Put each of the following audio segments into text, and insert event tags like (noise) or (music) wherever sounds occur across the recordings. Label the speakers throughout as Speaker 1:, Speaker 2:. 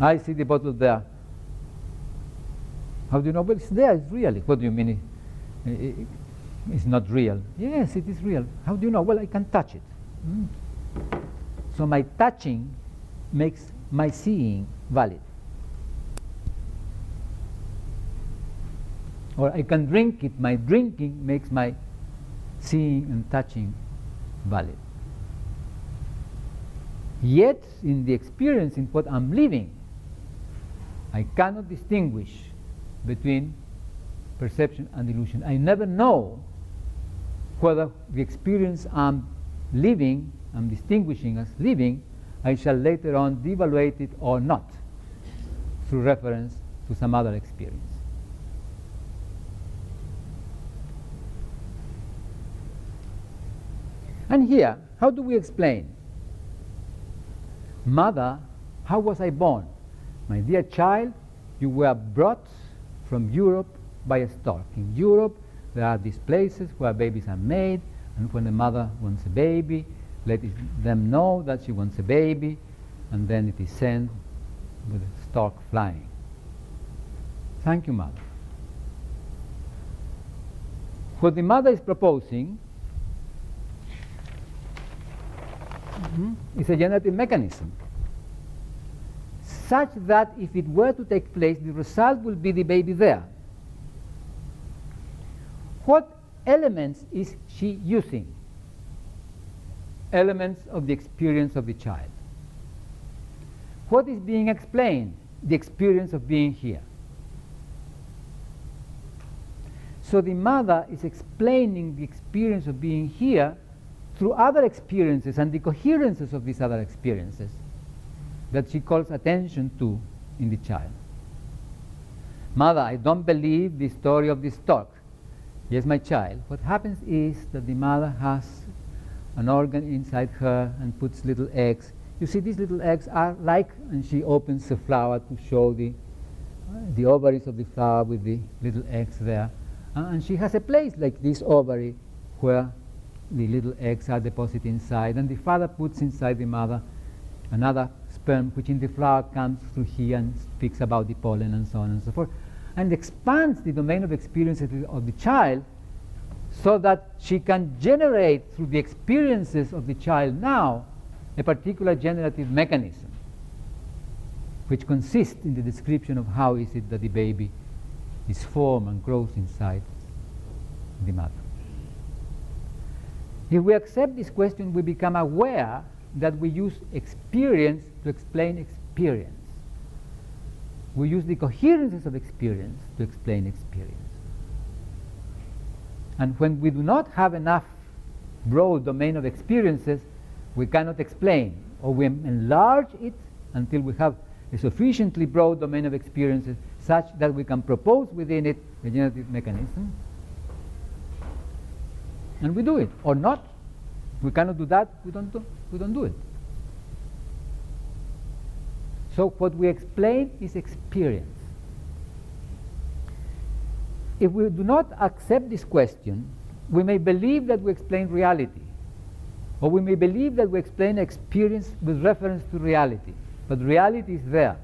Speaker 1: I see the bottle there. How do you know? Well, it's there, it's real. What do you mean? It, it, it's not real. Yes, it is real. How do you know? Well, I can touch it. Mm. So my touching makes my seeing valid. Or I can drink it, my drinking makes my seeing and touching valid. Yet, in the experience, in what I'm living, I cannot distinguish between perception and illusion. I never know whether the experience I'm living, I'm distinguishing as living, I shall later on devaluate it or not through reference to some other experience. And here, how do we explain? Mother, how was I born? My dear child, you were brought from Europe by a stork. In Europe, there are these places where babies are made, and when the mother wants a baby, let them know that she wants a baby, and then it is sent with a stork flying. Thank you, mother. What the mother is proposing mm-hmm, is a generative mechanism such that if it were to take place, the result will be the baby there. What elements is she using? Elements of the experience of the child. What is being explained? The experience of being here. So the mother is explaining the experience of being here through other experiences and the coherences of these other experiences that she calls attention to in the child. Mother, I don't believe the story of the stork. Yes, my child. What happens is that the mother has an organ inside her and puts little eggs. You see, these little eggs are like, and she opens the flower to show the, the ovaries of the flower with the little eggs there. Uh, and she has a place like this ovary where the little eggs are deposited inside. And the father puts inside the mother another sperm, which in the flower comes through here and speaks about the pollen and so on and so forth, and expands the domain of experiences of the child so that she can generate through the experiences of the child now a particular generative mechanism which consists in the description of how is it that the baby is formed and grows inside the mother. If we accept this question, we become aware that we use experience to explain experience. We use the coherences of experience to explain experience. And when we do not have enough broad domain of experiences, we cannot explain, or we enlarge it until we have a sufficiently broad domain of experiences such that we can propose within it a generative mechanism. And we do it, or not. We cannot do that, we don't do, we don't do it. So what we explain is experience. If we do not accept this question, we may believe that we explain reality, or we may believe that we explain experience with reference to reality. But reality is there.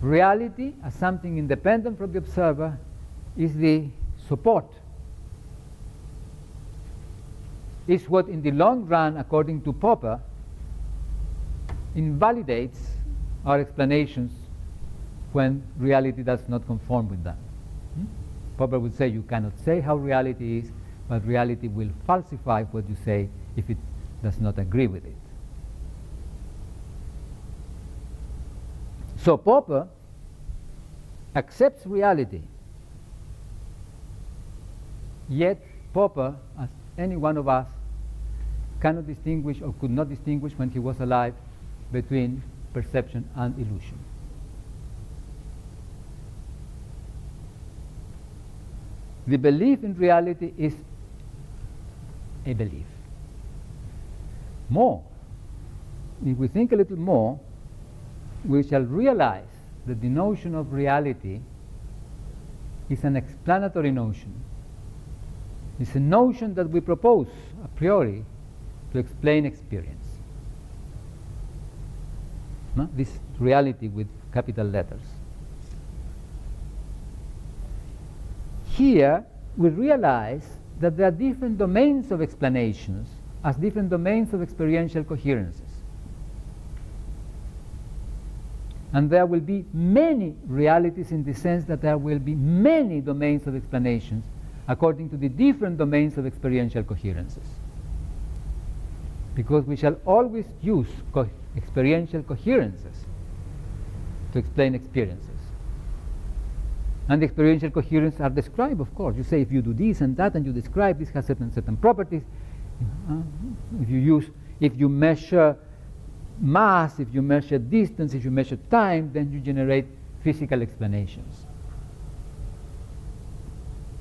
Speaker 1: Reality, as something independent from the observer, is the support. Is what, in the long run, according to Popper, invalidates our explanations when reality does not conform with them. Hmm? Popper would say you cannot say how reality is, but reality will falsify what you say if it does not agree with it. So Popper accepts reality, yet Popper, as any one of us, cannot distinguish or could not distinguish when he was alive between perception and illusion. The belief in reality is a belief. More, if we think a little more, we shall realize that the notion of reality is an explanatory notion. It's a notion that we propose a priori to explain experience. no? this reality with capital letters. Here, we realize that there are different domains of explanations as different domains of experiential coherences. And there will be many realities in the sense that there will be many domains of explanations according to the different domains of experiential coherences. Because we shall always use co experiential coherences to explain experiences. And the experiential coherences are described, of course. You say if you do this and that, and you describe this has certain certain properties. Uh, if you use, if you measure mass, if you measure distance, if you measure time, then you generate physical explanations.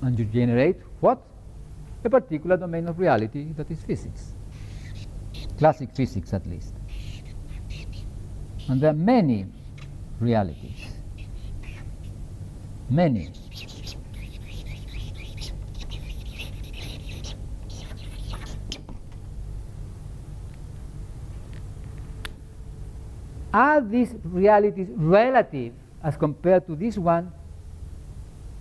Speaker 1: And you generate what? A particular domain of reality that is physics. Classic physics, at least. And there are many realities many. Are these realities relative as compared to this one?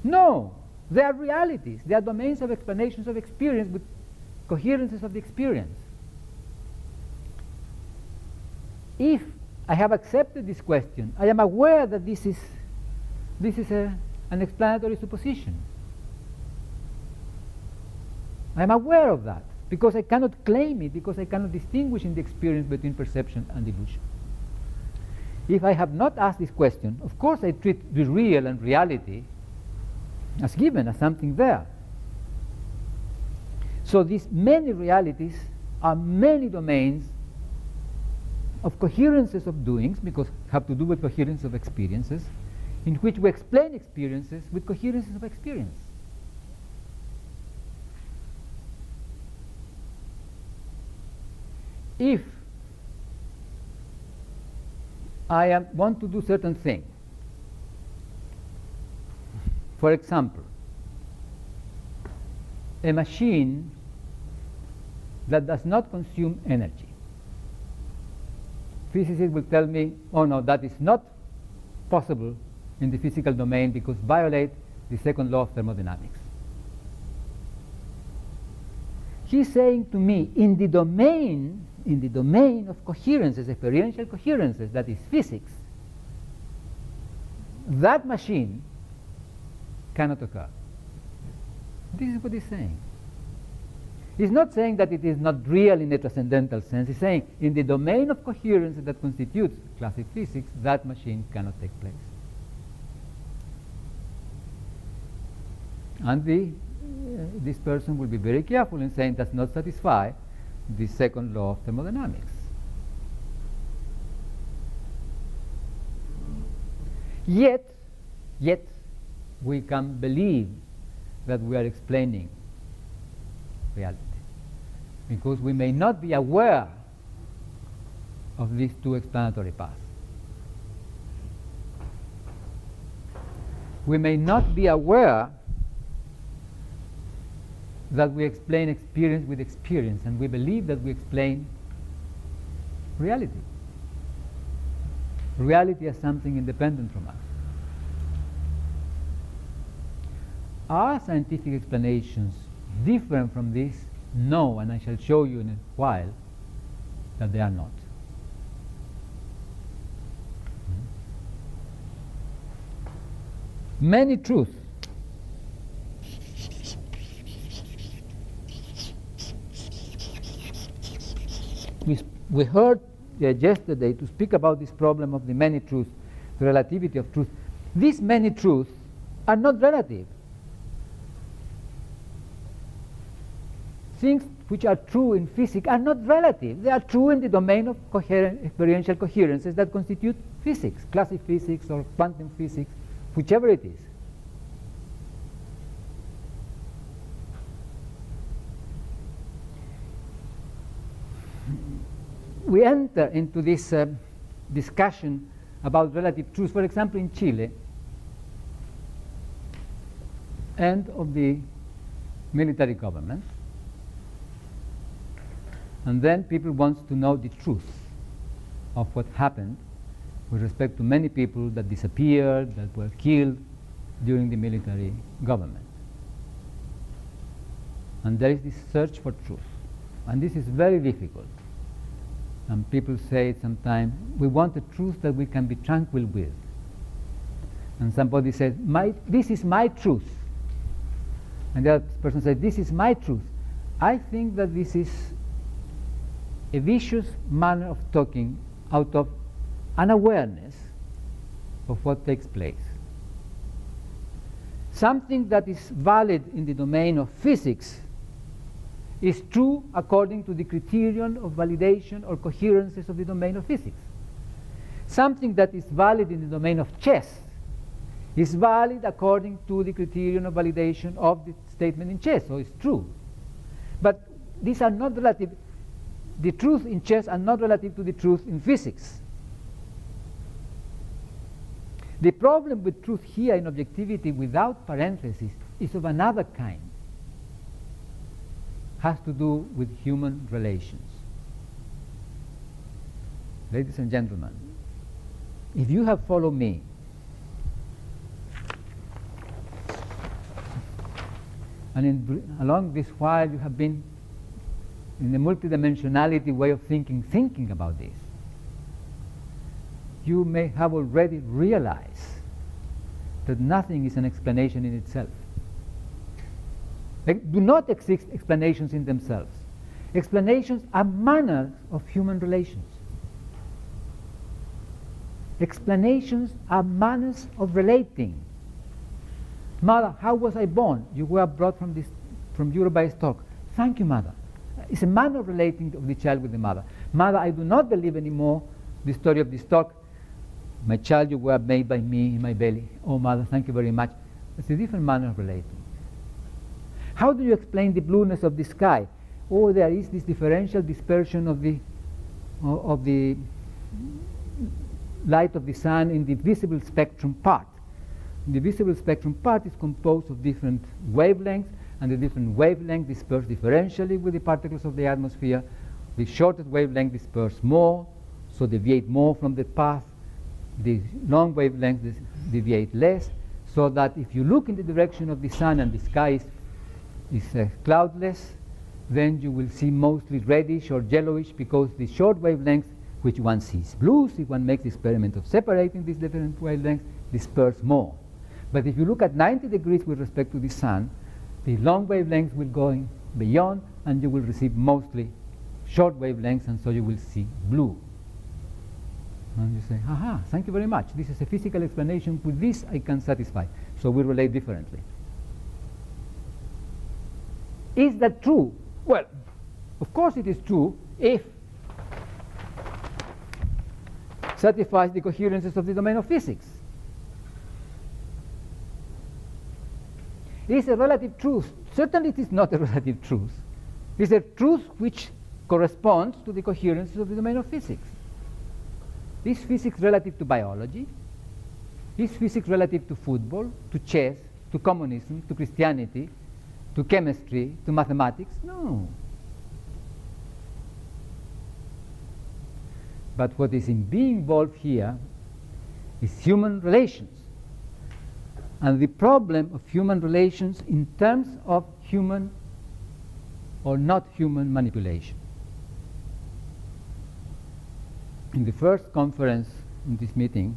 Speaker 1: No, they are realities. They are domains of explanations of experience with coherences of the experience. If I have accepted this question, I am aware that this is, this is a an explanatory supposition. I am aware of that because I cannot claim it, because I cannot distinguish in the experience between perception and illusion. If I have not asked this question, of course I treat the real and reality as given, as something there. So these many realities are many domains of coherences of doings, because have to do with coherence of experiences, in which we explain experiences with coherences of experience. If I am, want to do certain thing, for example, a machine that does not consume energy. Physicists will tell me, oh no, that is not possible in the physical domain because violate the second law of thermodynamics. He's saying to me, in the domain, in the domain of coherences, experiential coherences, that is physics, that machine cannot occur. This is what he's saying. He's not saying that it is not real in a transcendental sense. He's saying in the domain of coherence that constitutes classic physics, that machine cannot take place. And the, uh, this person will be very careful in saying does not satisfy the second law of thermodynamics. Yet, yet, we can believe that we are explaining reality because we may not be aware of these two explanatory paths. We may not be aware that we explain experience with experience, and we believe that we explain reality. Reality as something independent from us. Are scientific explanations different from this? No, and I shall show you in a while that they are not. Many truths we, we heard uh, yesterday to speak about this problem of the many truths, the relativity of truth. These many truths are not relative. Things which are true in physics are not relative. They are true in the domain of coherent, experiential coherences that constitute physics, classic physics or quantum physics, whichever it is. we enter into this uh, discussion about relative truth, for example, in Chile, end of the military government, and then people want to know the truth of what happened with respect to many people that disappeared, that were killed during the military government. And there is this search for truth. And this is very difficult. And people say sometimes, we want a truth that we can be tranquil with. And somebody says, my, this is my truth. And the other person says, this is my truth. I think that this is a vicious manner of talking out of unawareness of what takes place. Something that is valid in the domain of physics is true according to the criterion of validation or coherences of the domain of physics. Something that is valid in the domain of chess is valid according to the criterion of validation of the statement in chess, so it's true. But these are not relative, the truth in chess are not relative to the truth in physics. The problem with truth here in objectivity without parentheses is of another kind. Has to do with human relations. Ladies and gentlemen, if you have followed me, and in, along this while you have been in a multidimensionality way of thinking, thinking about this, you may have already realized that nothing is an explanation in itself. They do not exist explanations in themselves. Explanations are manners of human relations. Explanations are manners of relating. Mother, how was I born? You were brought from, this, from Europe by a stork. Thank you, mother. It's a manner of relating of the child with the mother. Mother, I do not believe anymore the story of the stork. My child, you were made by me in my belly. Oh, mother, thank you very much. It's a different manner of relating. How do you explain the blueness of the sky? Oh, there is this differential dispersion of the, of the light of the sun in the visible spectrum part. The visible spectrum part is composed of different wavelengths, and the different wavelengths disperse differentially with the particles of the atmosphere. The shortest wavelength disperse more, so deviate more from the path the long wavelengths deviate less, so that if you look in the direction of the sun and the sky is, is uh, cloudless, then you will see mostly reddish or yellowish because the short wavelengths, which one sees blues, if one makes the experiment of separating these different wavelengths, disperse more. But if you look at 90 degrees with respect to the sun, the long wavelengths will go beyond and you will receive mostly short wavelengths and so you will see blue. And you say, aha, thank you very much. This is a physical explanation. With this, I can satisfy. So we relate differently. Is that true? Well, of course it is true if satisfies the coherences of the domain of physics. Is a relative truth. Certainly it is not a (laughs) relative truth. It is a truth which corresponds to the coherences of the domain of physics. Is physics relative to biology? Is physics relative to football, to chess, to communism, to Christianity, to chemistry, to mathematics? No. But what is in being involved here is human relations. And the problem of human relations in terms of human or not human manipulation. in the first conference in this meeting,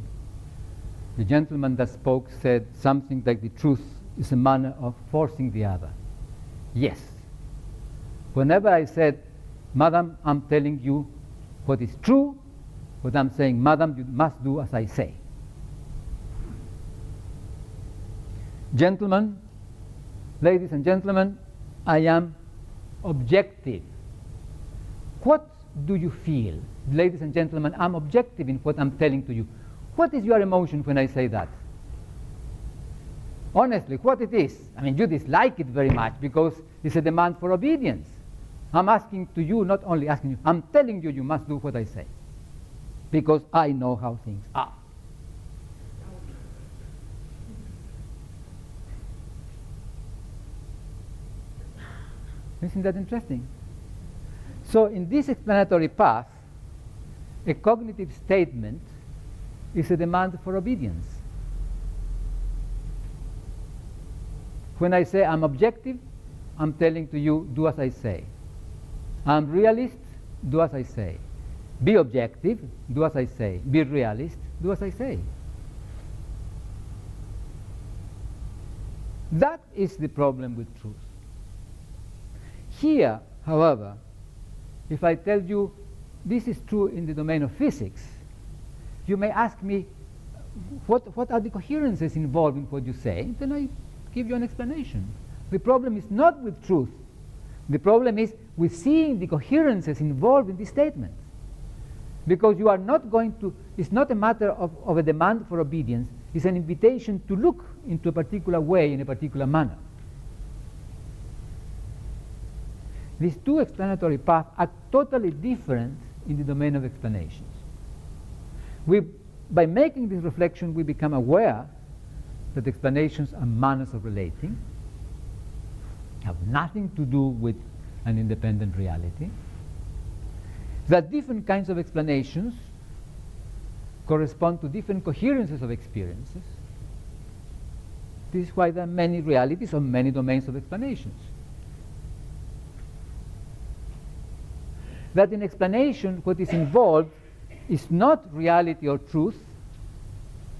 Speaker 1: the gentleman that spoke said something like the truth is a manner of forcing the other. Yes. Whenever I said, Madam, I'm telling you what is true, what I'm saying, Madam, you must do as I say. Gentlemen, ladies and gentlemen, I am objective. What do you feel? Ladies and gentlemen, I'm objective in what I'm telling to you. What is your emotion when I say that? Honestly, what it is? I mean, you dislike it very much because it's a demand for obedience. I'm asking to you, not only asking you, I'm telling you, you must do what I say because I know how things are. Isn't that interesting? So, in this explanatory path, a cognitive statement is a demand for obedience. When I say I'm objective, I'm telling to you, do as I say. I'm realist, do as I say. Be objective, do as I say. Be realist, do as I say. That is the problem with truth. Here, however, if I tell you this is true in the domain of physics, you may ask me, what, what are the coherences involved in what you say? Then I give you an explanation. The problem is not with truth. The problem is with seeing the coherences involved in the statement. Because you are not going to, it's not a matter of, of a demand for obedience, it's an invitation to look into a particular way, in a particular manner. These two explanatory paths are totally different in the domain of explanations. We, by making this reflection, we become aware that explanations are manners of relating, have nothing to do with an independent reality, that different kinds of explanations correspond to different coherences of experiences. This is why there are many realities or many domains of explanations. That in explanation, what is involved is not reality or truth,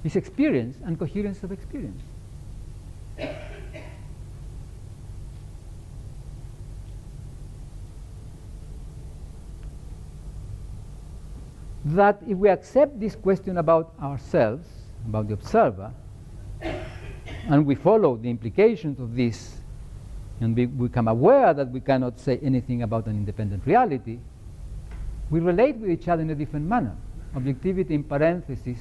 Speaker 1: it's experience and coherence of experience. that if we accept this question about ourselves, about the observer, and we follow the implications of this, and we become aware that we cannot say anything about an independent reality, we relate with each other in a different manner. Objectivity in parenthesis,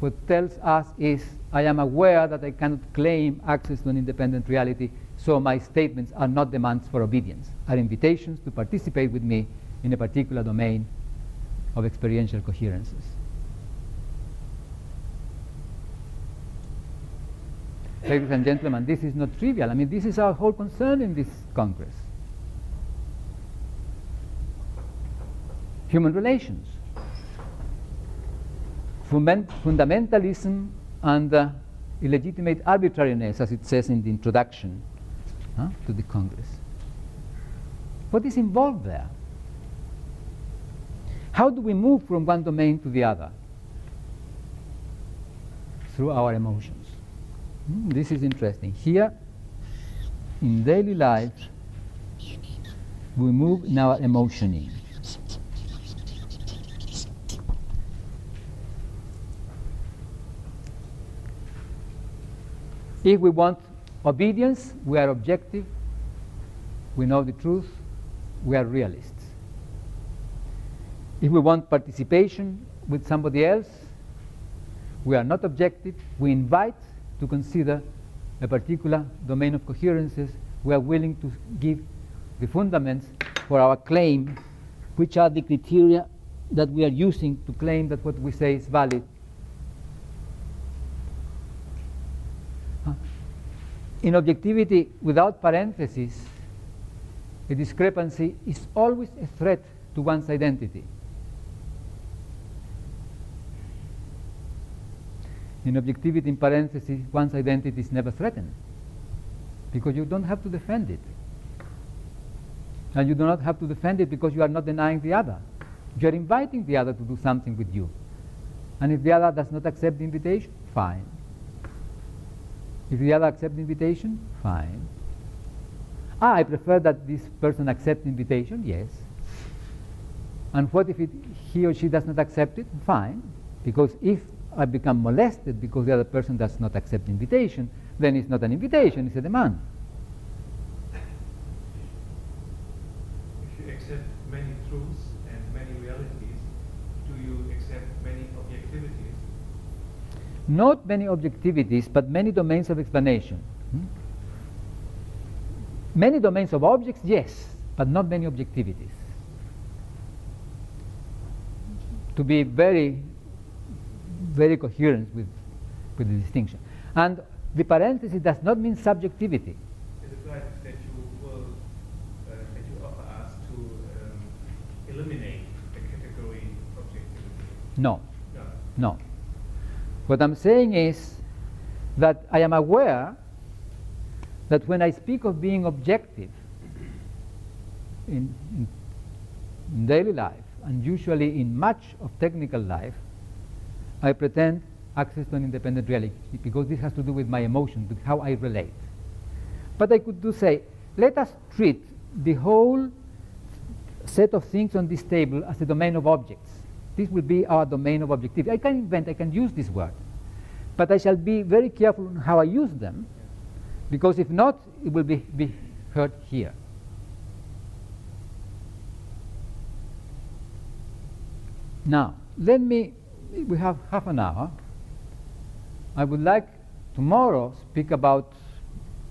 Speaker 1: what tells us is I am aware that I cannot claim access to an independent reality, so my statements are not demands for obedience, are invitations to participate with me in a particular domain of experiential coherences. Ladies and gentlemen, this is not trivial. I mean, this is our whole concern in this Congress. Human relations. fundamentalism and uh, illegitimate arbitrariness, as it says in the introduction huh, to the Congress. What is involved there? How do we move from one domain to the other? Through our emotions. Mm, this is interesting. Here, in daily life, we move in our emotioning. If we want obedience, we are objective, we know the truth, we are realists. If we want participation with somebody else, we are not objective. We invite to consider a particular domain of coherences. We are willing to give the fundaments for our claim, which are the criteria that we are using to claim that what we say is valid. In objectivity without parentheses, a discrepancy is always a threat to one's identity. In objectivity, in parentheses, one's identity is never threatened because you don't have to defend it. And you do not have to defend it because you are not denying the other. You are inviting the other to do something with you. And if the other does not accept the invitation, fine. If the other accepts the invitation, fine. Ah, I prefer that this person accept invitation, yes. And what if it, he or she does not accept it? Fine. Because if I become molested because the other person does not accept invitation, then it's not an invitation, it's a demand.
Speaker 2: If you accept many truths and many realities, do you accept many objectivities?
Speaker 1: Not many objectivities, but many domains of explanation. Hmm? Many domains of objects, yes, but not many objectivities. To be very very coherent with, with the distinction. And the parenthesis does not mean subjectivity.
Speaker 2: Is it right that you will, uh, that you offer us to um, eliminate the category objectivity?
Speaker 1: No. No. no. What I'm saying is that I am aware that when I speak of being objective in, in, in daily life, and usually in much of technical life, I pretend access to an independent reality because this has to do with my emotion, with how I relate. But I could do say, let us treat the whole set of things on this table as a domain of objects. This will be our domain of objectivity. I can invent, I can use this word. But I shall be very careful on how I use them, because if not, it will be, be heard here. Now, let me, we have half an hour. I would like tomorrow speak about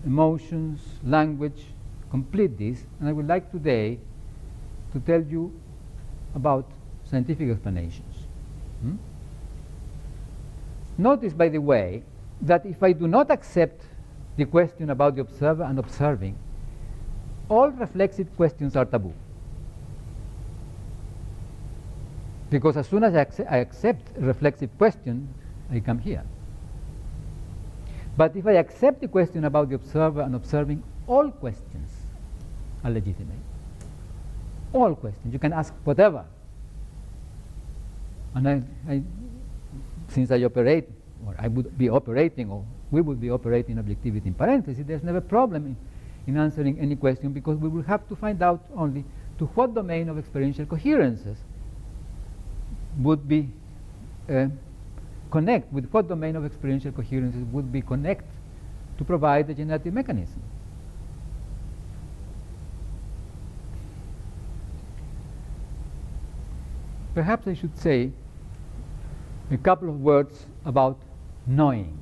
Speaker 1: emotions, language, complete this, and I would like today to tell you about scientific explanations. Hmm? Notice, by the way, that if I do not accept the question about the observer and observing, all reflexive questions are taboo. Because as soon as I, accept, I accept reflexive question, I come here. But if I accept the question about the observer and observing, all questions are legitimate. All questions. You can ask whatever. And I, I, since I operate, or I would be operating, or we would be operating objectivity in parentheses, there's never a problem in, in answering any question because we will have to find out only to what domain of experiential coherences would be uh, connect, with what domain of experiential coherences would be connect to provide the generative mechanism. Perhaps I should say a couple of words about knowing,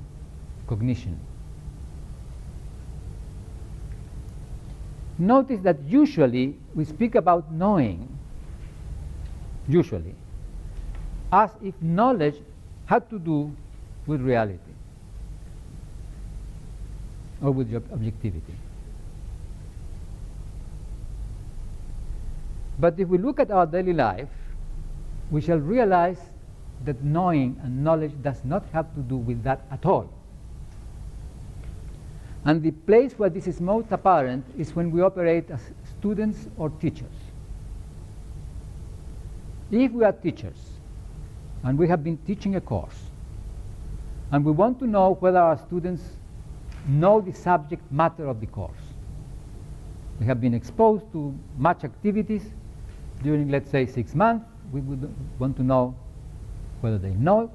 Speaker 1: cognition. Notice that usually we speak about knowing, usually, as if knowledge had to do with reality or with objectivity. But if we look at our daily life, we shall realize that knowing and knowledge does not have to do with that at all. And the place where this is most apparent is when we operate as students or teachers. If we are teachers, and we have been teaching a course. And we want to know whether our students know the subject matter of the course. we have been exposed to much activities during, let's say, six months. We would want to know whether they know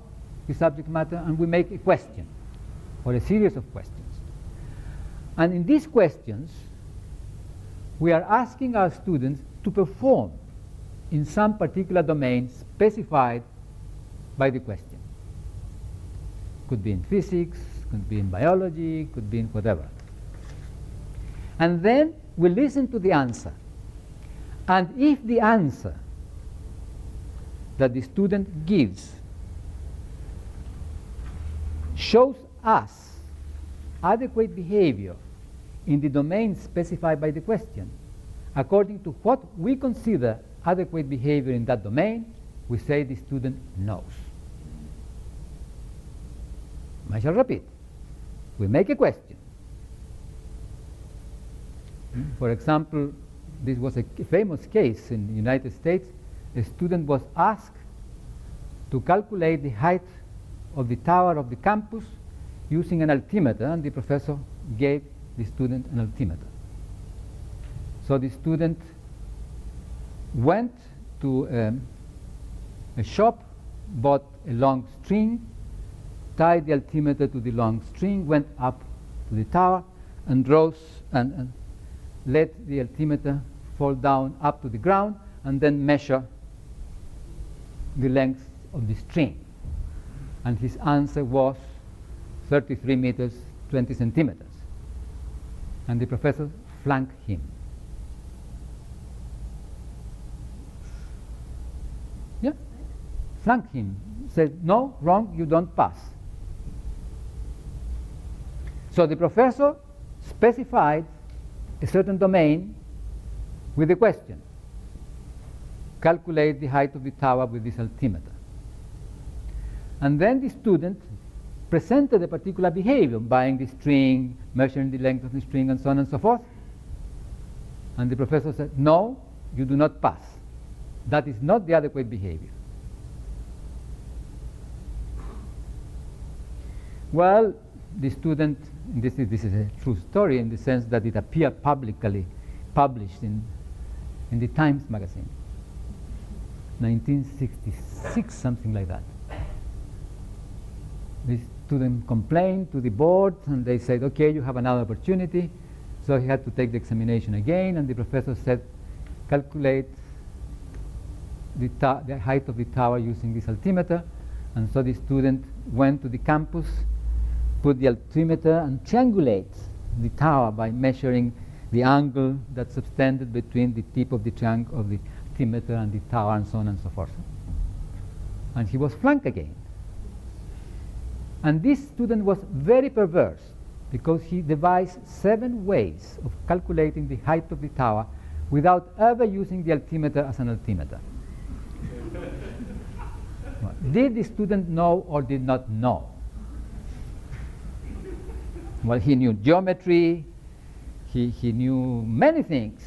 Speaker 1: the subject matter, and we make a question or a series of questions. And in these questions, we are asking our students to perform in some particular domain specified by the question. Could be in physics, could be in biology, could be in whatever. And then we listen to the answer. And if the answer that the student gives shows us adequate behavior in the domain specified by the question, according to what we consider adequate behavior in that domain, we say the student knows. I shall repeat. We make a question. For example, this was a famous case in the United States. A student was asked to calculate the height of the tower of the campus using an altimeter, and the professor gave the student an altimeter. So the student went to um, a shop, bought a long string, tied the altimeter to the long string, went up to the tower, and rose and, and let the altimeter fall down up to the ground, and then measure the length of the string. And his answer was 33 meters, 20 centimeters. And the professor flanked him. Yeah, flanked him. Said, no, wrong, you don't pass. So the professor specified a certain domain with the question calculate the height of the tower with this altimeter. And then the student presented a particular behavior, buying the string, measuring the length of the string, and so on and so forth. And the professor said, No, you do not pass. That is not the adequate behavior. Well, the student, this is, this is a true story in the sense that it appeared publicly published in, in the Times magazine, 1966, something like that. The student complained to the board and they said, okay, you have another opportunity. So he had to take the examination again and the professor said, calculate the, the height of the tower using this altimeter. And so the student went to the campus put the altimeter and triangulate the tower by measuring the angle that's subtended between the tip of the triangle of the altimeter and the tower and so on and so forth. And he was flunked again. And this student was very perverse because he devised seven ways of calculating the height of the tower without ever using the altimeter as an altimeter. (laughs) did the student know or did not know? Well, he knew geometry, he, he knew many things,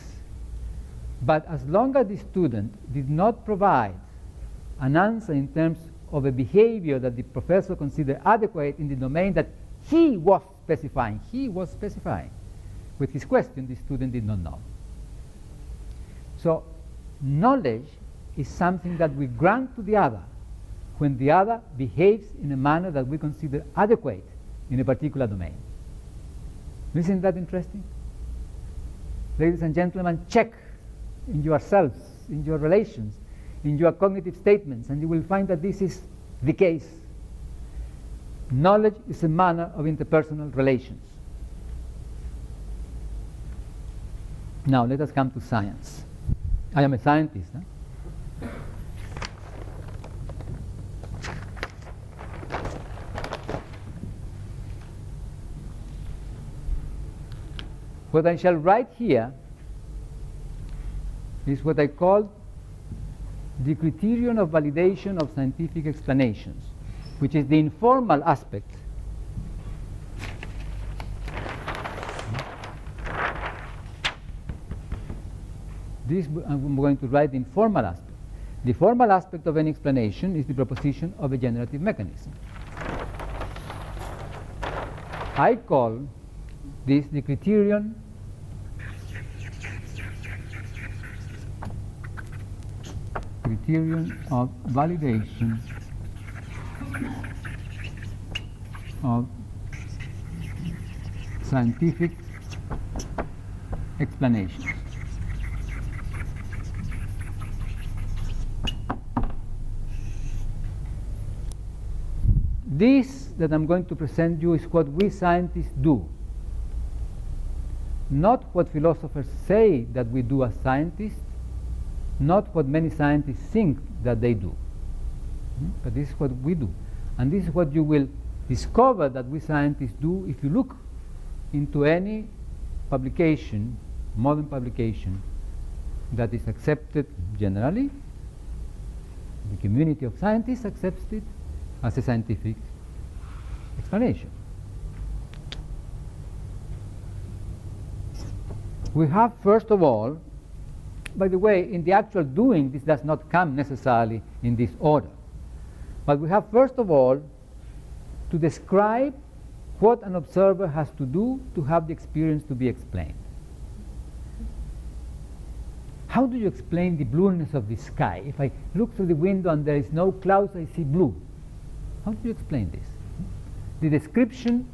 Speaker 1: but as long as the student did not provide an answer in terms of a behavior that the professor considered adequate in the domain that he was specifying, he was specifying. With his question, the student did not know. So, knowledge is something that we grant to the other when the other behaves in a manner that we consider adequate in a particular domain. Isn't that interesting? Ladies and gentlemen, check in yourselves, in your relations, in your cognitive statements, and you will find that this is the case. Knowledge is a manner of interpersonal relations. Now, let us come to science. I am a scientist. Huh? What I shall write here is what I call the criterion of validation of scientific explanations, which is the informal aspect. This I'm going to write the informal aspect. The formal aspect of any explanation is the proposition of a generative mechanism. I call this the criterion criterion of validation of scientific explanations. This that I'm going to present you is what we scientists do not what philosophers say that we do as scientists, not what many scientists think that they do, hmm? but this is what we do. And this is what you will discover that we scientists do if you look into any publication, modern publication, that is accepted generally. The community of scientists accepts it as a scientific explanation. We have, first of all, by the way, in the actual doing, this does not come necessarily in this order. But we have, first of all, to describe what an observer has to do to have the experience to be explained. How do you explain the blueness of the sky? If I look through the window and there is no clouds, I see blue. How do you explain this? The description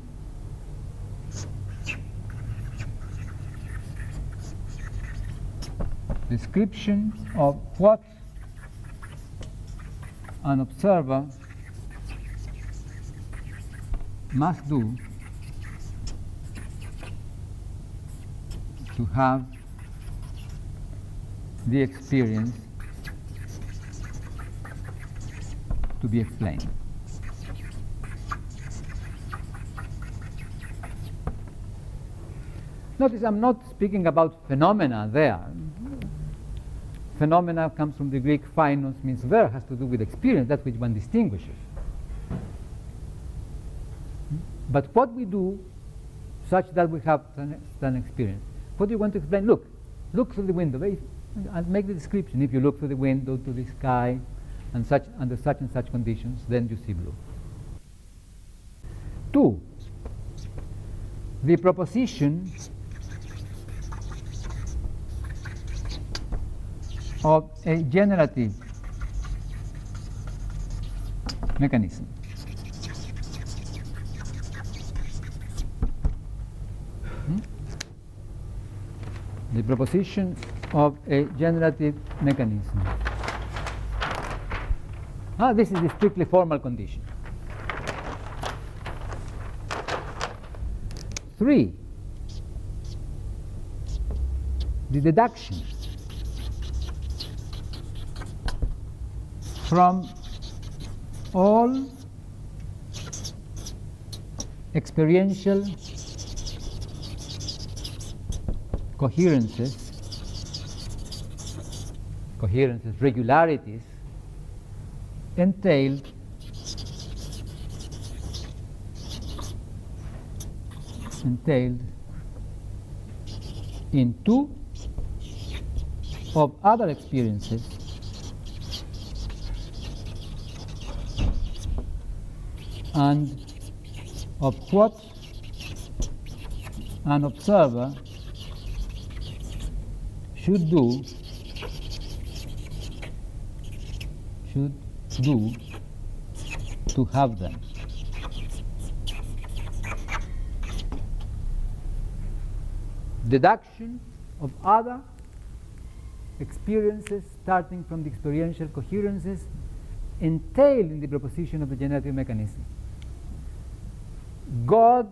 Speaker 1: description of what an observer must do to have the experience to be explained. Notice I'm not speaking about phenomena there. Phenomena comes from the Greek phainos, means ver, has to do with experience, that which one distinguishes. Hmm? but what we do such that we have an experience. What do you want to explain? Look, look through the window make the description. If you look through the window to the sky and such under such and such conditions, then you see blue. Two, the proposition of a generative mechanism. Hmm? The proposition of a generative mechanism. Ah, this is a strictly formal condition. Three, the deduction from all experiential coherences, coherences, regularities entailed entailed in two of other experiences and of what an observer should do should do to have them. Deduction of other experiences starting from the experiential coherences entailed in the proposition of the generative mechanism. God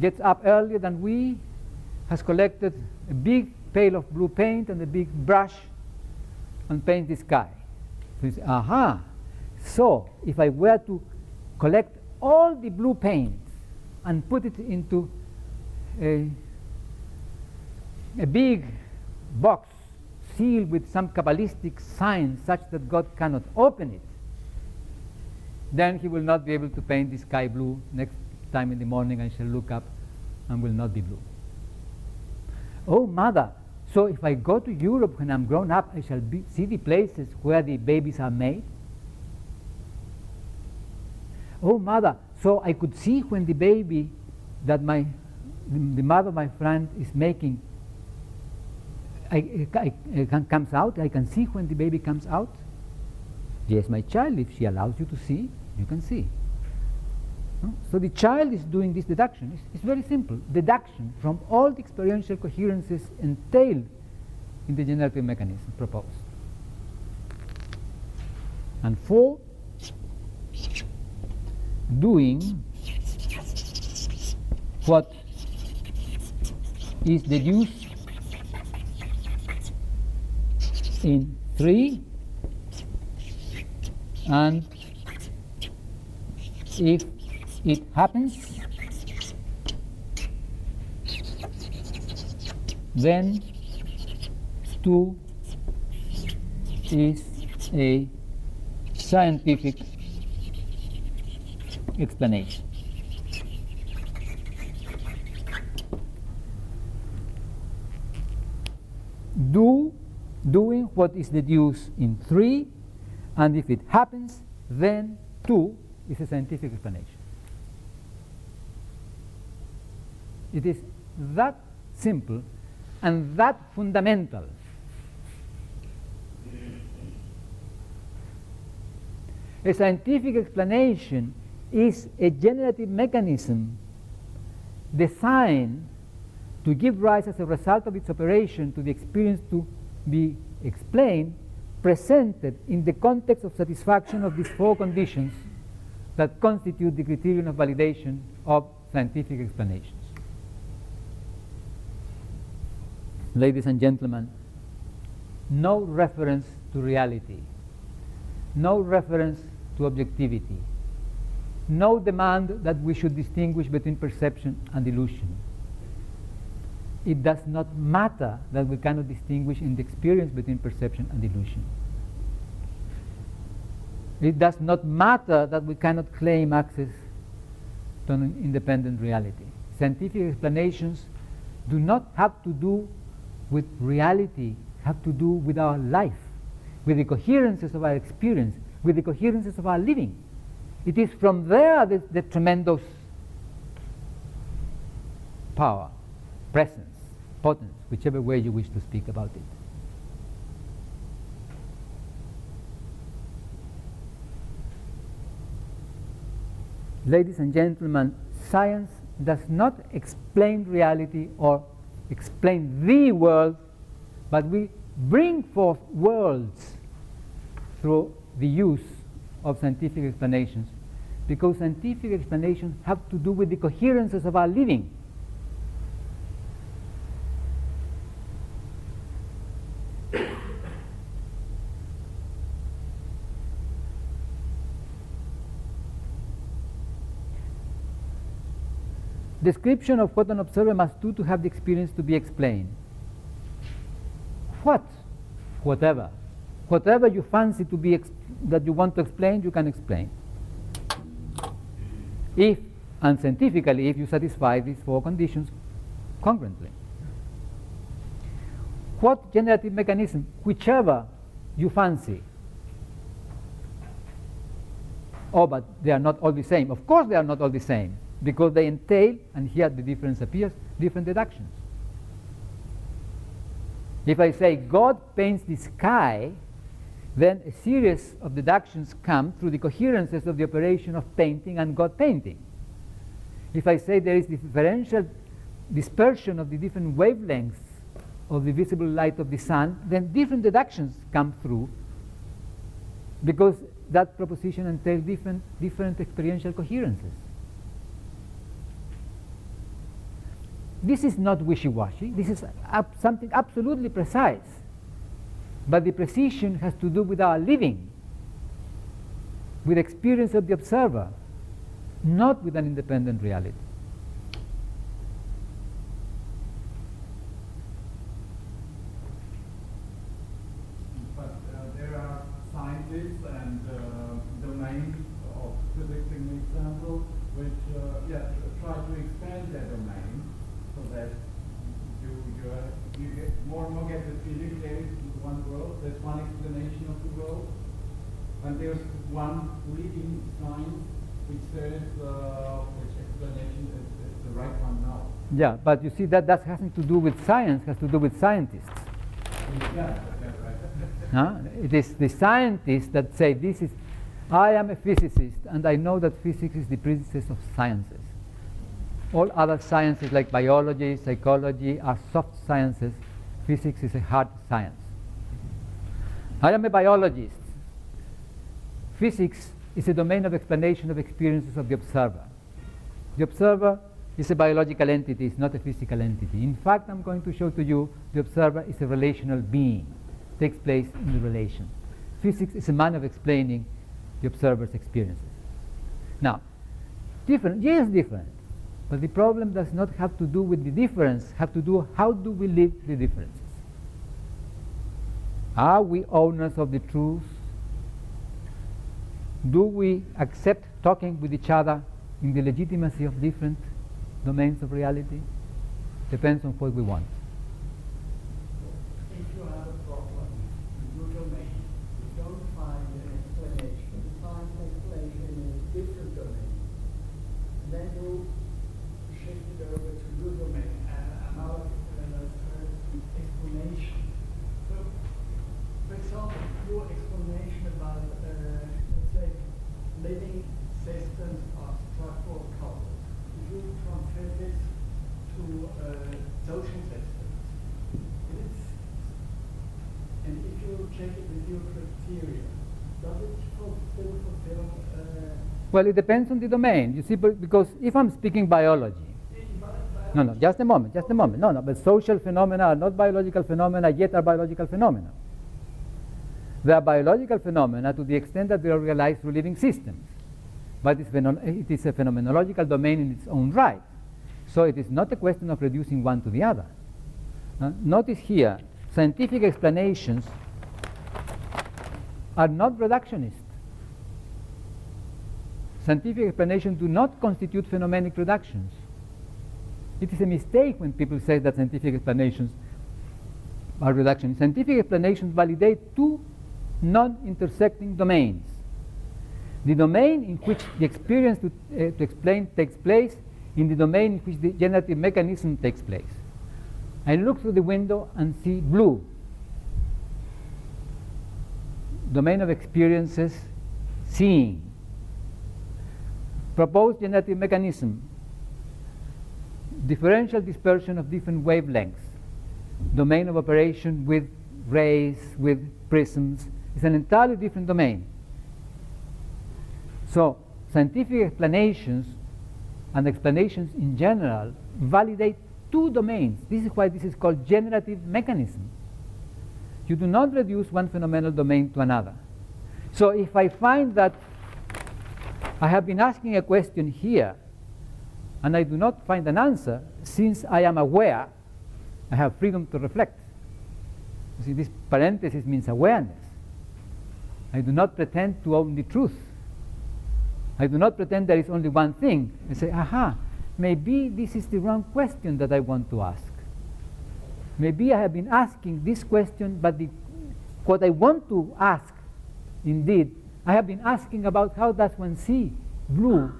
Speaker 1: gets up earlier than we, has collected a big pail of blue paint and a big brush and paint the sky. So aha, so if I were to collect all the blue paint and put it into a, a big box sealed with some Kabbalistic sign such that God cannot open it, then he will not be able to paint the sky blue. Next time in the morning, I shall look up and will not be blue. Oh, mother, so if I go to Europe when I'm grown up, I shall be, see the places where the babies are made. Oh, mother, so I could see when the baby that my the mother, of my friend, is making I, I, I, comes out. I can see when the baby comes out. Yes, my child, if she allows you to see, you can see. No? So the child is doing this deduction. It's, it's, very simple. Deduction from all the experiential coherences entailed in the generative mechanism proposed. And four, doing what is deduced in three and if it happens, then 2 is a scientific explanation. Do doing what is deduced in 3 and if it happens then 2 is a scientific explanation. It is that simple and that fundamental. A scientific explanation is a generative mechanism designed to give rise as a result of its operation to the experience to be explained, presented in the context of satisfaction of these four conditions that constitute the criterion of validation of scientific explanations. Ladies and gentlemen, no reference to reality, no reference to objectivity, no demand that we should distinguish between perception and illusion. It does not matter that we cannot distinguish in the experience between perception and illusion. It does not matter that we cannot claim access to an independent reality. Scientific explanations do not have to do with reality, have to do with our life, with the coherences of our experience, with the coherences of our living. It is from there that the tremendous power, presence, potence, whichever way you wish to speak about it. Ladies and gentlemen, science does not explain reality or explain the world, but we bring forth worlds through the use of scientific explanations because scientific explanations have to do with the coherences of our living. Description of what an observer must do to have the experience to be explained. What? Whatever. Whatever you fancy to be that you want to explain, you can explain. If, and scientifically, if you satisfy these four conditions congruently. What generative mechanism? Whichever you fancy. Oh, but they are not all the same. Of course, they are not all the same because they entail, and here the difference appears, different deductions. If I say God paints the sky, then a series of deductions come through the coherences of the operation of painting and God painting. If I say there is differential dispersion of the different wavelengths of the visible light of the sun, then different deductions come through because that proposition entails different, different experiential coherences. This is not wishy-washy. This is ab something absolutely precise. But the precision has to do with our living, with experience of the observer, not with an independent reality.
Speaker 3: one leading science which says uh, which explanation is, is, the right one now.
Speaker 1: Yeah, but you see that that has nothing to do with science, has to do with scientists. Huh? It is the scientists that say this is, I am a physicist and I know that physics is the princess of sciences. All other sciences like biology, psychology are soft sciences. Physics is a hard science. I am a biologist. Physics is a domain of explanation of experiences of the observer. The observer is a biological entity, it's not a physical entity. In fact, I'm going to show to you the observer is a relational being, takes place in the relation. Physics is a manner of explaining the observer's experiences. Now, different, yes, different, but the problem does not have to do with the difference, have to do how do we live the differences. Are we owners of the truth do we accept talking with each other in the legitimacy of different domains of reality? Depends on what we want.
Speaker 3: Then you shift it over to your domain and another uh, explanation. So, for example, your explanation about uh, living systems are structural coupled. If you transfer this to uh, social systems, it's, and if you check it with your criteria, does it fulfill, fulfill uh,
Speaker 1: well, it depends on the domain. You see, because if I'm speaking biology, no, no, just a moment, just a moment. No, no, but social phenomena are not biological phenomena, yet are biological phenomena. They are biological phenomena to the extent that they are realized through living systems. But it is a phenomenological domain in its own right. So it is not a question of reducing one to the other. Uh, notice here, scientific explanations are not reductionist. Scientific explanations do not constitute phenomenomic reductions. It is a mistake when people say that scientific explanations are reductions. Scientific explanations validate two non-intersecting domains. The domain in which the experience to, uh, to explain takes place, in the domain in which the generative mechanism takes place. I look through the window and see blue. Domain of experiences, seeing. Proposed generative mechanism, differential dispersion of different wavelengths. Domain of operation with rays, with prisms, is an entirely different domain. So, scientific explanations and explanations in general validate two domains. This is why this is called generative mechanism. You do not reduce one phenomenal domain to another. So if I find that I have been asking a question here and I do not find an answer, since I am aware, I have freedom to reflect. You see, this parenthesis means awareness. I do not pretend to own the truth. I do not pretend there is only one thing. I say, aha, maybe this is the wrong question that I want to ask. Maybe I have been asking this question, but the, what I want to ask, indeed, I have been asking about how does one see blue.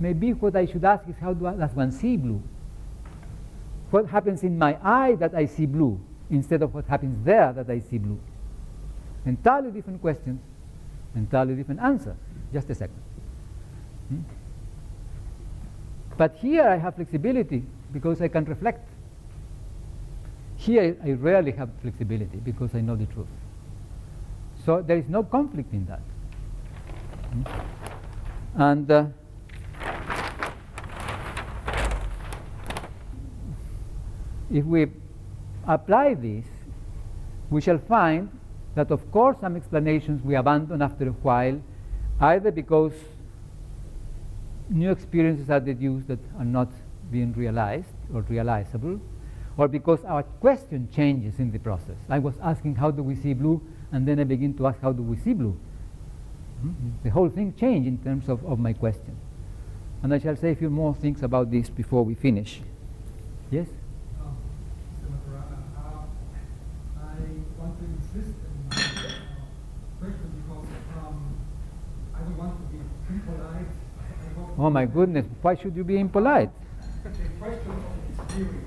Speaker 1: Maybe what I should ask is how do I, does one see blue? What happens in my eye that I see blue instead of what happens there that I see blue? Entirely different questions, entirely different answers. Just a second. Hmm? But here I have flexibility because I can reflect. Here I rarely have flexibility because I know the truth. So there is no conflict in that. And uh, if we apply this, we shall find that of course some explanations we abandon after a while, either because new experiences are deduced that are not being realized or realizable, or because our question changes in the process. I was asking how do we see blue, and then I begin to ask how do we see blue. Mm-hmm. The whole thing changed in terms of, of my question. And I shall say a few more things about this before we finish. Yes? Oh my goodness, why should you be impolite? (laughs)
Speaker 4: the question of experience.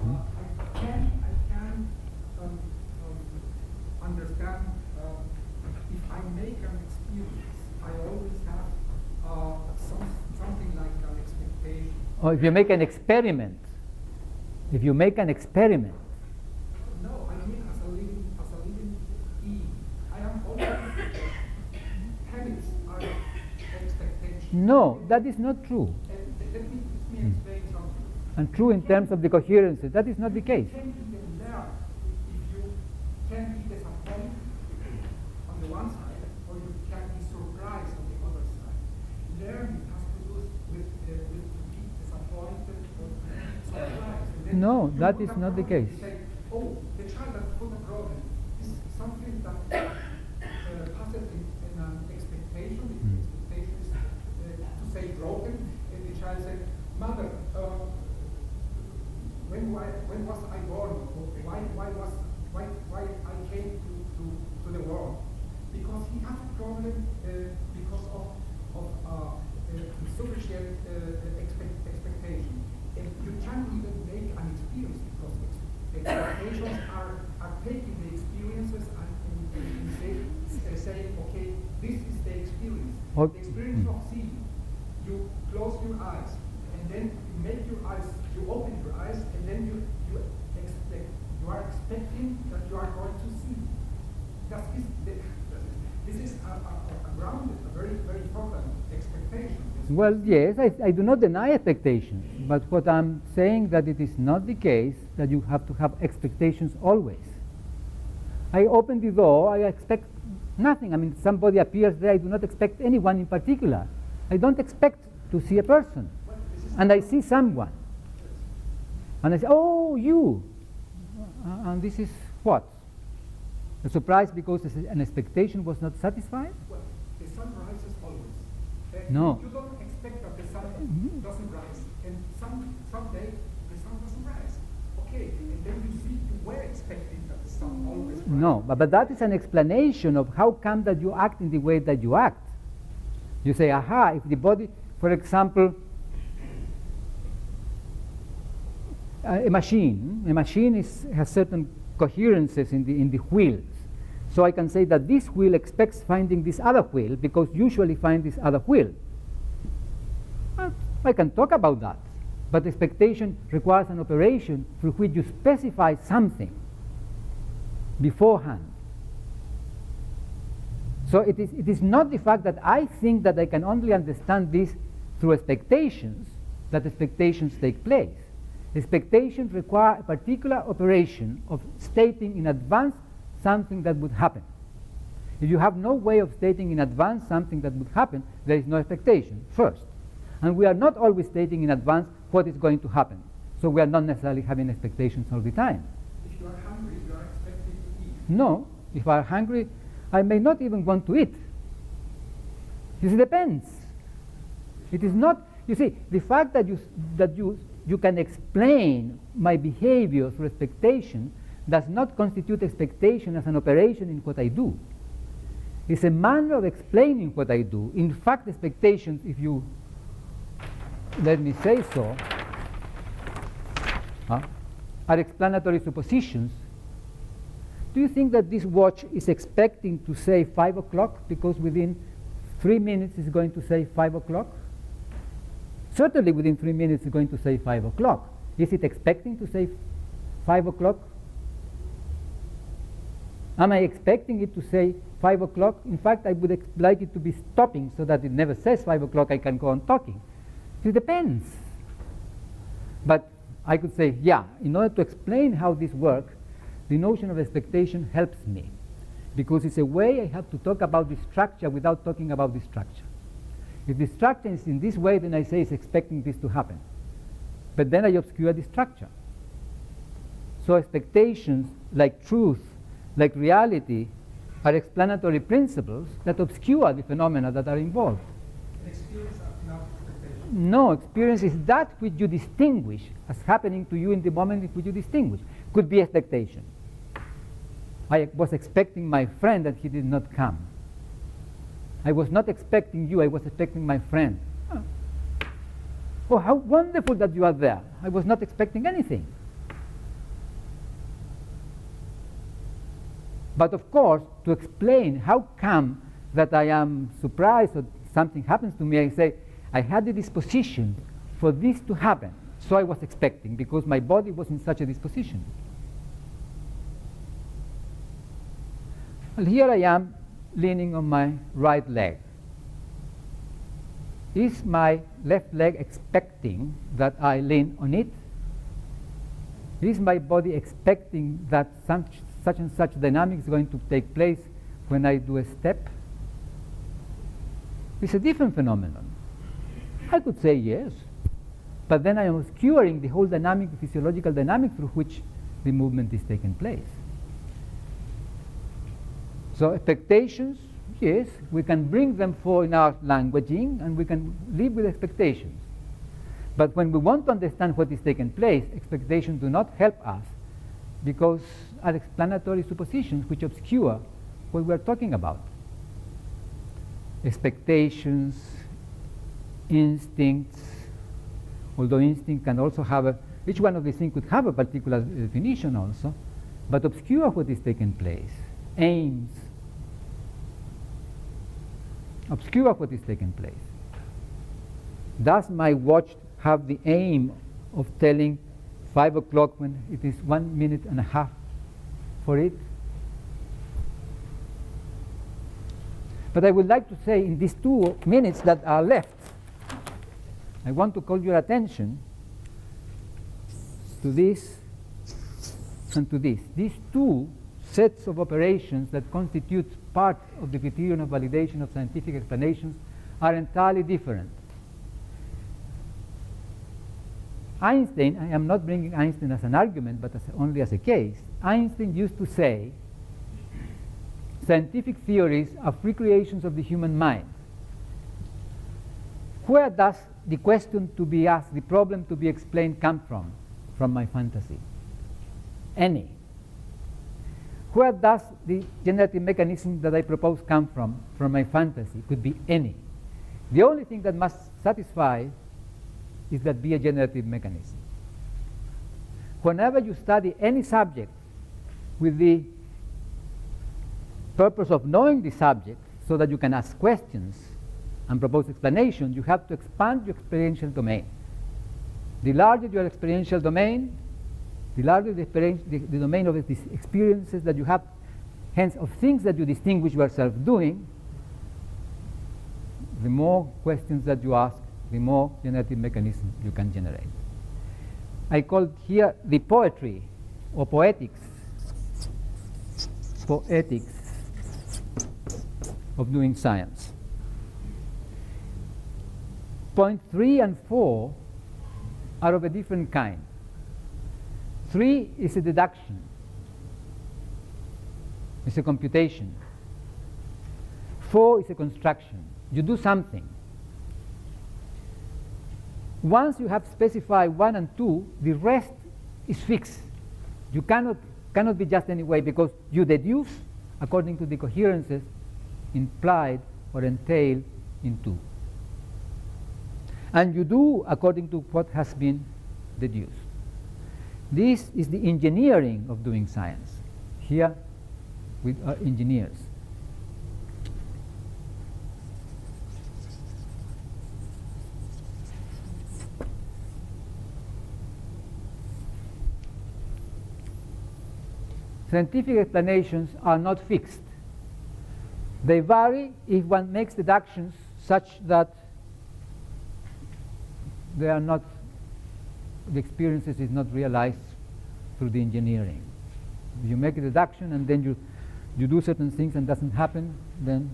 Speaker 4: Uh, I can, I can um, um, understand uh, if I make an experience, I always have uh, some, something like an expectation.
Speaker 1: Or if you make an experiment, if you make an experiment,
Speaker 4: No, I mean as a living, as a living being. I am always, habits are expectations.
Speaker 1: no, that is not true.
Speaker 4: And let me, let me explain something.
Speaker 1: And true in terms of the coherence, that is not the case.
Speaker 4: You can even learn if you can be disappointed on the one side, or you can be surprised on the other side. Learning has to do with, uh, with to be disappointed or surprised. And then
Speaker 1: No, that is not the case.
Speaker 4: say, oh, the child that put a problem is something that uh, in, in an expectation.
Speaker 1: Hmm.
Speaker 4: expectation is uh, to say broken, and the child said, mother, uh, when, why, when was I born? Why, why, was, why, why I came to, to, to the world? Because he has a problem uh, because of, of uh, expect, expectation. And you can't even make an experience because ex- expectations are, are taking the experiences and, and, and say, uh, saying, okay, this is the experience.
Speaker 1: Ok-
Speaker 4: The experience of seeing. You close your eyes and then you make your eyes, you open your eyes and then you, you expect, you are expecting that you are going to see. That is the, this is a, a, a grounded, a very, very important expectation.
Speaker 1: Well, yes, I, I do not deny expectations, but what I'm saying that it is not the case that you have to have expectations always. I open the door, I expect nothing. I mean, somebody appears there, I do not expect anyone in particular. I don't expect to see a person.
Speaker 4: Well, this is
Speaker 1: And I see someone. And I say, oh, you. Uh, and this is what? A surprise because an expectation was not satisfied?
Speaker 4: Well, the sun rises always. Uh,
Speaker 1: No.
Speaker 4: Always.
Speaker 1: No, but, but that is an explanation of how come that you act in the way that you act. You say, aha, if the body, for example, a a machine, a machine is, has certain coherences in the, in the wheels. So I can say that this wheel expects finding this other wheel because usually find this other wheel. I can talk about that, but expectation requires an operation through which you specify something beforehand. So it is, it is not the fact that I think that I can only understand this through expectations that expectations take place. Expectations require a particular operation of stating in advance something that would happen. If you have no way of stating in advance something that would happen, there is no expectation, first. And we are not always stating in advance what is going to happen. So we are not necessarily having expectations all the time.
Speaker 4: If you are hungry, you are expecting to eat.
Speaker 1: No, if I am hungry, I may not even want to eat. It depends. It is not, you see, the fact that you, that you, you can explain my behavior through expectation does not constitute expectation as an operation in what I do. It's a manner of explaining what I do. In fact, expectations, if you let me say so, huh, are explanatory suppositions do you think that this watch is expecting to say 5 o'clock because within three minutes it's going to say 5 o'clock? Certainly within three minutes it's going to say 5 o'clock. Is it expecting to say 5 o'clock? Am I expecting it to say 5 o'clock? In fact, I would like it to be stopping so that it never says 5 o'clock, I can go on talking. It depends. But I could say, yeah, in order to explain how this works, the notion of expectation helps me because it's a way I have to talk about the structure without talking about the structure. If the structure is in this way, then I say it's expecting this to happen. But then I obscure the structure. So expectations, like truth, like reality, are explanatory principles that obscure the phenomena that are involved.
Speaker 4: Experience are not expectation.
Speaker 1: No, experience is that which you distinguish as happening to you in the moment in which you distinguish. Could be expectation. I was expecting my friend and he did not come. I was not expecting you, I was expecting my friend. Oh, Oh, how wonderful that you are there. I was not expecting anything. But of course, to explain how come that I am surprised or something happens to me, I say, I had the disposition for this to happen. So I was expecting because my body was in such a disposition. Here I am leaning on my right leg. Is my left leg expecting that I lean on it? Is my body expecting that some, such and such dynamic is going to take place when I do a step? It's a different phenomenon. I could say yes, but then I am obscuring the whole dynamic, physiological dynamic through which the movement is taking place. So expectations, yes, we can bring them for in our languaging and we can live with expectations. But when we want to understand what is taking place, expectations do not help us because are explanatory suppositions which obscure what we are talking about. Expectations, instincts, although instinct can also have a, each one of these things could have a particular uh, definition also, but obscure what is taking place. Aims, obscure what is taking place. Does my watch have the aim of telling five o'clock when it is one minute and a half for it? But I would like to say in these two minutes that are left, I want to call your attention to this and to this. These two sets of operations that constitute part of the criterion of validation of scientific explanations are entirely different. Einstein, I am not bringing Einstein as an argument, but as only as a case. Einstein used to say scientific theories are free creations of the human mind. where does the question to be asked, the problem to be explained come from? From my fantasy. Any. Where does the generative mechanism that I propose come from? From my fantasy. It Could be any. The only thing that must satisfy is that be a generative mechanism. Whenever you study any subject with the purpose of knowing the subject so that you can ask questions and propose explanations, you have to expand your experiential domain. The larger your experiential domain, the larger the, the, the domain of these experiences that you have, hence of things that you distinguish yourself doing, the more questions that you ask, the more generative mechanisms you can generate. I call here the poetry or poetics, poetics of doing science. Point three and four are of a different kind. Three is a deduction, it's a computation. Four is a construction. You do something. Once you have specified one and two, the rest is fixed. You cannot, cannot be just any way because you deduce according to the coherences implied or entailed in two. And you do according to what has been deduced. This is the engineering of doing science. Here, with our engineers. Scientific explanations are not fixed. They vary if one makes deductions such that they are not, the experiences is not realized through the engineering. You make a deduction and then you, you do certain things and doesn't happen, then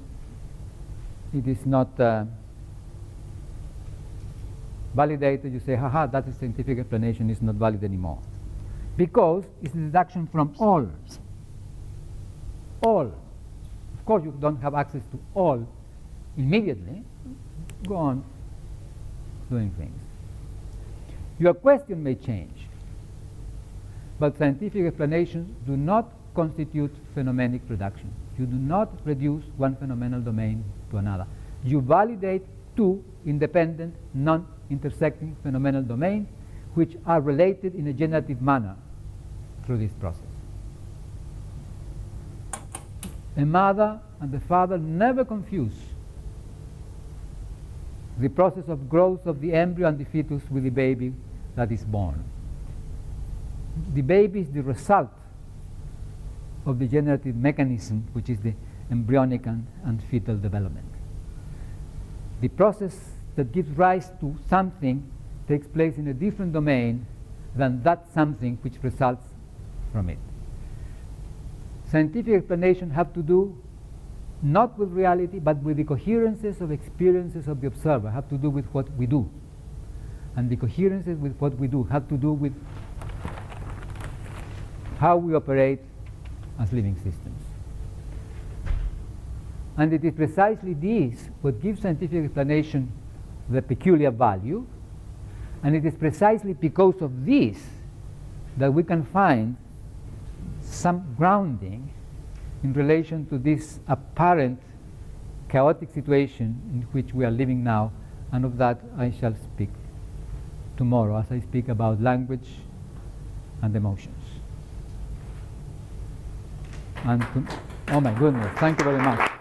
Speaker 1: it is not uh, validated. You say, haha, that is scientific explanation is not valid anymore. Because it's a deduction from all. All. Of course, you don't have access to all immediately. Go on doing things. Your question may change, but scientific explanations do not constitute phenomenon reduction. You do not reduce one phenomenal domain to another. You validate two independent, non intersecting phenomenal domains which are related in a generative manner through this process. A mother and the father never confuse the process of growth of the embryo and the fetus with the baby that is born. The baby is the result of the generative mechanism, which is the embryonic and, and fetal development. The process that gives rise to something takes place in a different domain than that something which results from it. Scientific explanations have to do not with reality, but with the coherences of experiences of the observer, have to do with what we do. And the coherences with what we do have to do with how we operate as living systems. And it is precisely this what gives scientific explanation the peculiar value. And it is precisely because of this that we can find some grounding in relation to this apparent chaotic situation in which we are living now, and of that I shall speak tomorrow as I speak about language and emotions. And to, oh my goodness, thank you very much.